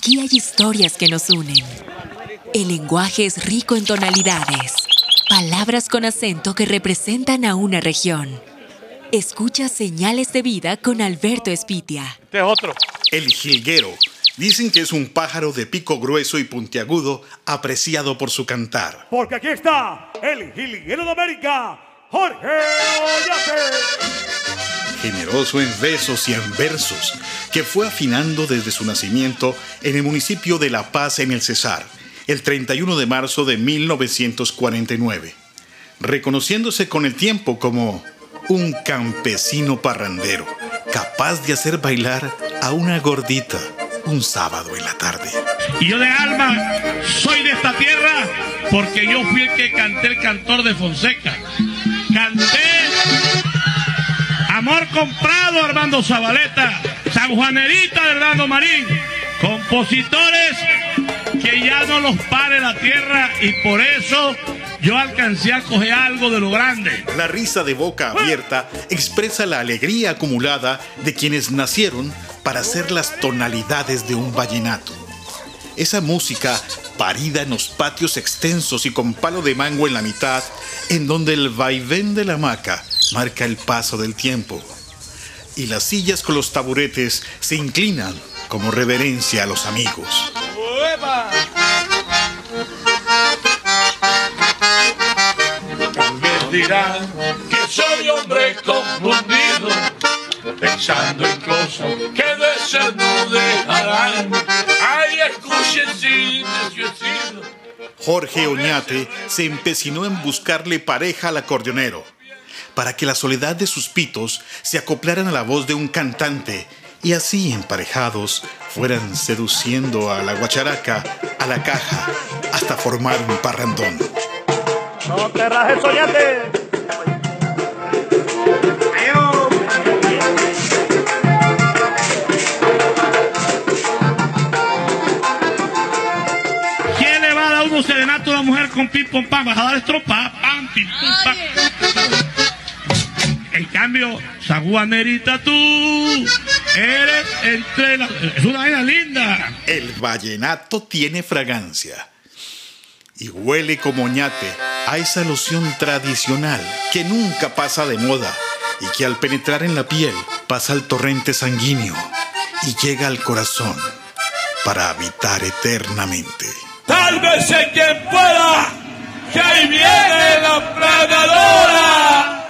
Aquí hay historias que nos unen. El lenguaje es rico en tonalidades, palabras con acento que representan a una región. Escucha Señales de Vida con Alberto Espitia. Este es otro. El jilguero. Dicen que es un pájaro de pico grueso y puntiagudo, apreciado por su cantar. Porque aquí está el jilguero de América, Jorge Ollate. Generoso en besos y en versos, que fue afinando desde su nacimiento en el municipio de La Paz en el Cesar, el 31 de marzo de 1949, reconociéndose con el tiempo como un campesino parrandero, capaz de hacer bailar a una gordita un sábado en la tarde. Y yo de alma soy de esta tierra porque yo fui el que canté el cantor de Fonseca. Comprado Armando Zabaleta, San Juanerita de Hernando Marín, compositores que ya no los pare la tierra y por eso yo alcancé a coger algo de lo grande. La risa de boca abierta expresa la alegría acumulada de quienes nacieron para hacer las tonalidades de un vallenato. Esa música parida en los patios extensos y con palo de mango en la mitad, en donde el vaivén de la hamaca marca el paso del tiempo. Y las sillas con los taburetes se inclinan como reverencia a los amigos. Alguien dirá que soy hombre confundido, pensando en cosas que de ser no dejarán. Ay, escuchen si. Jorge Oñate se empecinó en buscarle pareja al acordeonero, para que la soledad de sus pitos se acoplaran a la voz de un cantante y así emparejados fueran seduciendo a la guacharaca, a la caja, hasta formar un parrandón. No te rajes, Ollate. ¿Quién le va a dar uno serenato a una mujer con pim pom pam? Vas a dar estropa, pam, pim pum pam. En cambio, Saguanerita, tú eres entre las. Es una vaina linda. El vallenato tiene fragancia y huele como ñate a esa loción tradicional que nunca pasa de moda y que al penetrar en la piel pasa al torrente sanguíneo y llega al corazón para habitar eternamente. Tal vez sé quien pueda, que ahí viene la planadora.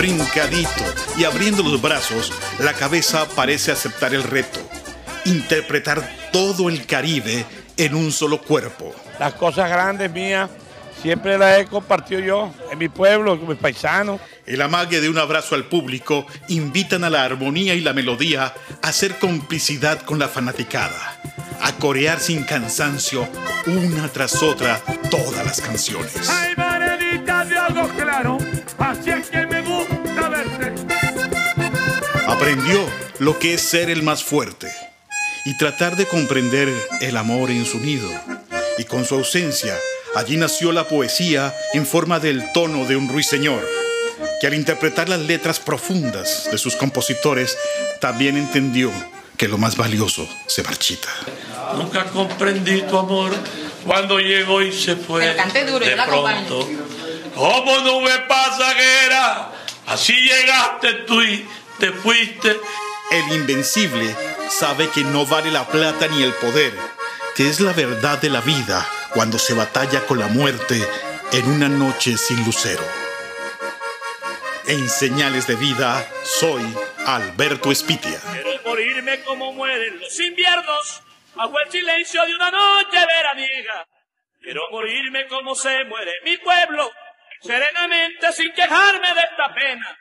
Brincadito y abriendo los brazos, la cabeza parece aceptar el reto. Interpretar todo el Caribe en un solo cuerpo. Las cosas grandes mías siempre las he compartido yo en mi pueblo, con mis paisanos. El amague de un abrazo al público invitan a la armonía y la melodía a hacer complicidad con la fanaticada, a corear sin cansancio una tras otra todas las canciones. Ay, Maredita de algo claro, así es que me. Aprendió lo que es ser el más fuerte y tratar de comprender el amor en su nido. Y con su ausencia, allí nació la poesía en forma del tono de un ruiseñor, que al interpretar las letras profundas de sus compositores, también entendió que lo más valioso se marchita. Nunca comprendí tu amor cuando llegó y se fue. Duro, de yo la acompaño. pronto. Como nube pasajera, así llegaste tú y te fuiste. El invencible sabe que no vale la plata ni el poder, que es la verdad de la vida cuando se batalla con la muerte en una noche sin lucero. En señales de vida, soy Alberto Espitia. Quiero morirme como mueren los inviernos, bajo el silencio de una noche veraniega. Quiero morirme como se muere mi pueblo, serenamente sin quejarme de esta pena.